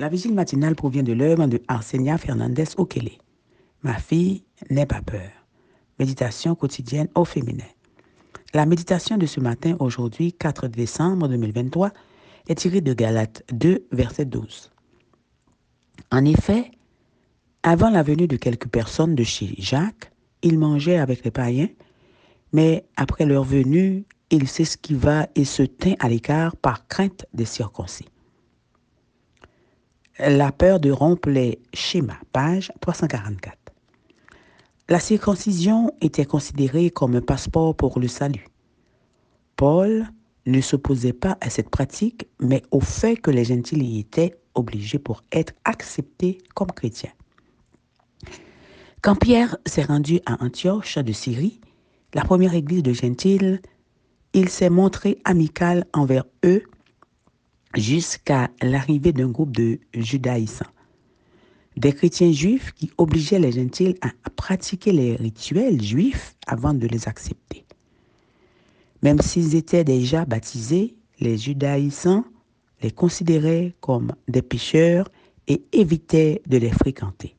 La vigile matinale provient de l'œuvre de Arsenia Fernandez Okele. Ma fille, n'aie pas peur. Méditation quotidienne au féminin. La méditation de ce matin, aujourd'hui, 4 décembre 2023, est tirée de Galates 2, verset 12. En effet, avant la venue de quelques personnes de chez Jacques, il mangeait avec les païens, mais après leur venue, il s'esquiva et se tint à l'écart par crainte des circoncis. La peur de rompre les schémas, page 344. La circoncision était considérée comme un passeport pour le salut. Paul ne s'opposait pas à cette pratique, mais au fait que les gentils y étaient obligés pour être acceptés comme chrétiens. Quand Pierre s'est rendu à Antioche de Syrie, la première église de gentils, il s'est montré amical envers eux jusqu'à l'arrivée d'un groupe de judaïsants, des chrétiens juifs qui obligeaient les gentils à pratiquer les rituels juifs avant de les accepter. Même s'ils étaient déjà baptisés, les judaïsants les considéraient comme des pécheurs et évitaient de les fréquenter.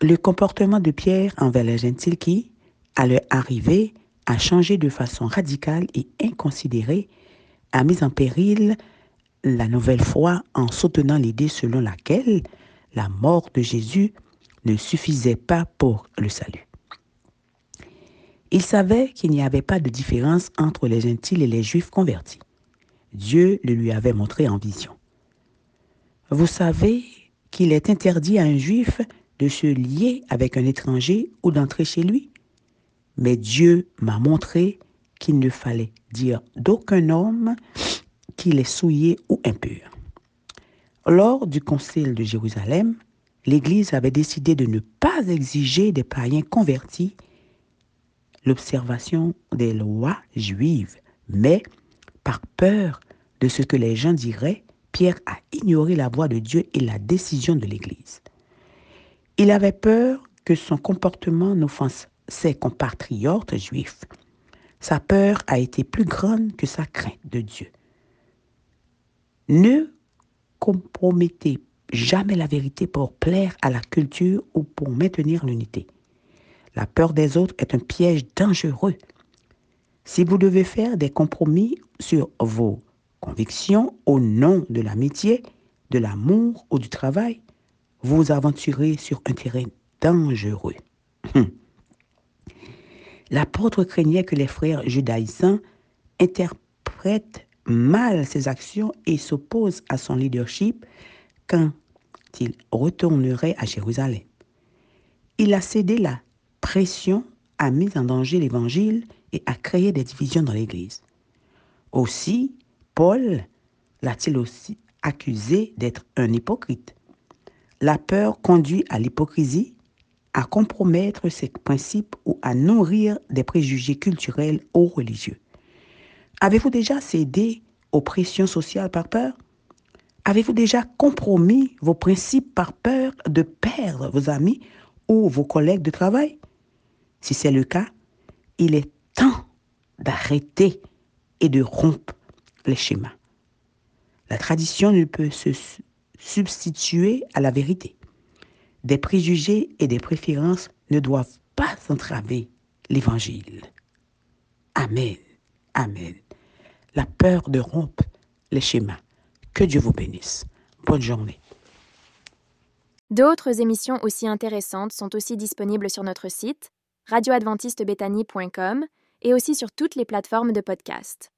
Le comportement de Pierre envers les gentils qui, à leur arrivée, a changé de façon radicale et inconsidérée a mis en péril la nouvelle foi en soutenant l'idée selon laquelle la mort de Jésus ne suffisait pas pour le salut. Il savait qu'il n'y avait pas de différence entre les gentils et les juifs convertis. Dieu le lui avait montré en vision. Vous savez qu'il est interdit à un juif de se lier avec un étranger ou d'entrer chez lui. Mais Dieu m'a montré qu'il ne fallait dire d'aucun homme qu'il est souillé ou impur. Lors du concile de Jérusalem, l'Église avait décidé de ne pas exiger des païens convertis l'observation des lois juives, mais par peur de ce que les gens diraient, Pierre a ignoré la voix de Dieu et la décision de l'Église. Il avait peur que son comportement n'offense ses compatriotes juifs sa peur a été plus grande que sa crainte de Dieu. Ne compromettez jamais la vérité pour plaire à la culture ou pour maintenir l'unité. La peur des autres est un piège dangereux. Si vous devez faire des compromis sur vos convictions au nom de l'amitié, de l'amour ou du travail, vous aventurez sur un terrain dangereux. L'apôtre craignait que les frères judaïsants interprètent mal ses actions et s'opposent à son leadership quand il retournerait à Jérusalem. Il a cédé la pression, a mis en danger l'Évangile et a créé des divisions dans l'Église. Aussi, Paul l'a-t-il aussi accusé d'être un hypocrite. La peur conduit à l'hypocrisie à compromettre ses principes ou à nourrir des préjugés culturels ou religieux. Avez-vous déjà cédé aux pressions sociales par peur? Avez-vous déjà compromis vos principes par peur de perdre vos amis ou vos collègues de travail? Si c'est le cas, il est temps d'arrêter et de rompre les schémas. La tradition ne peut se substituer à la vérité. Des préjugés et des préférences ne doivent pas entraver l'Évangile. Amen. Amen. La peur de rompre les schémas. Que Dieu vous bénisse. Bonne journée. D'autres émissions aussi intéressantes sont aussi disponibles sur notre site radioadventistebethany.com et aussi sur toutes les plateformes de podcast.